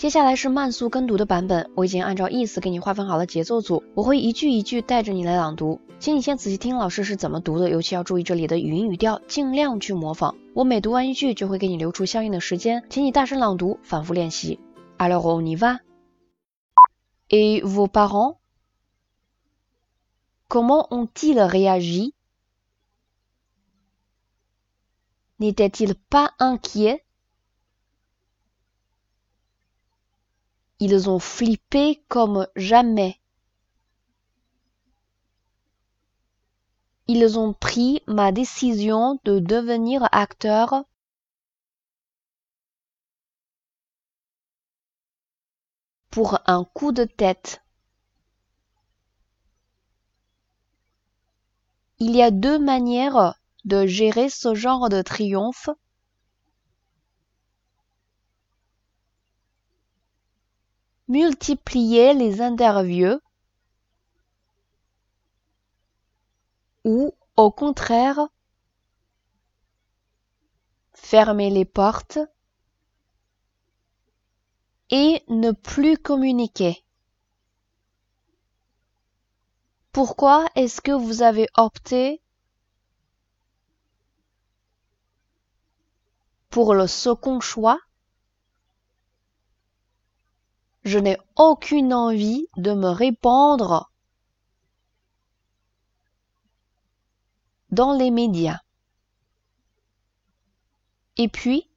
接下来是慢速跟读的版本，我已经按照意思给你划分好了节奏组，我会一句一句带着你来朗读，请你先仔细听老师是怎么读的，尤其要注意这里的语音语调，尽量去模仿。我每读完一句就会给你留出相应的时间，请你大声朗读，反复练习。Alors on y va. Et vos parents? Comment ont-ils réagi? N'étaient-ils pas inquiets? Ils ont flippé comme jamais. Ils ont pris ma décision de devenir acteur pour un coup de tête. Il y a deux manières de gérer ce genre de triomphe multiplier les interviews ou au contraire fermer les portes et ne plus communiquer. Pourquoi est-ce que vous avez opté pour le second choix? Je n'ai aucune envie de me répandre dans les médias. Et puis,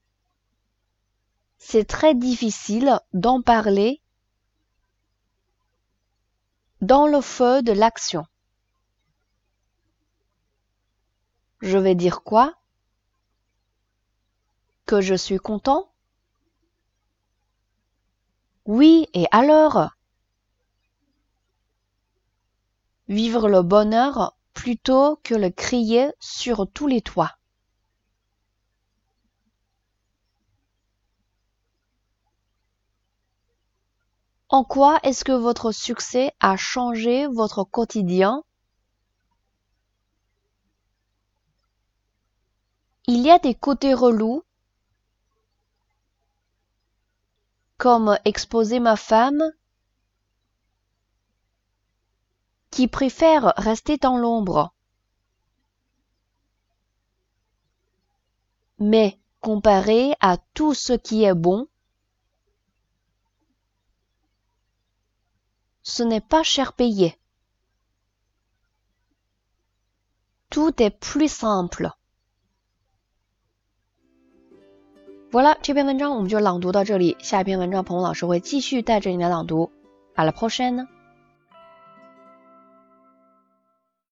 c'est très difficile d'en parler dans le feu de l'action. Je vais dire quoi? Que je suis content? Oui, et alors? Vivre le bonheur plutôt que le crier sur tous les toits. En quoi est-ce que votre succès a changé votre quotidien? Il y a des côtés relous comme exposer ma femme qui préfère rester dans l'ombre. Mais comparé à tout ce qui est bon, ce n'est pas cher payé. Tout est plus simple. 好了，这篇文章我们就朗读到这里。下一篇文章，彭老师会继续带着你来朗读。阿拉 o 山呢？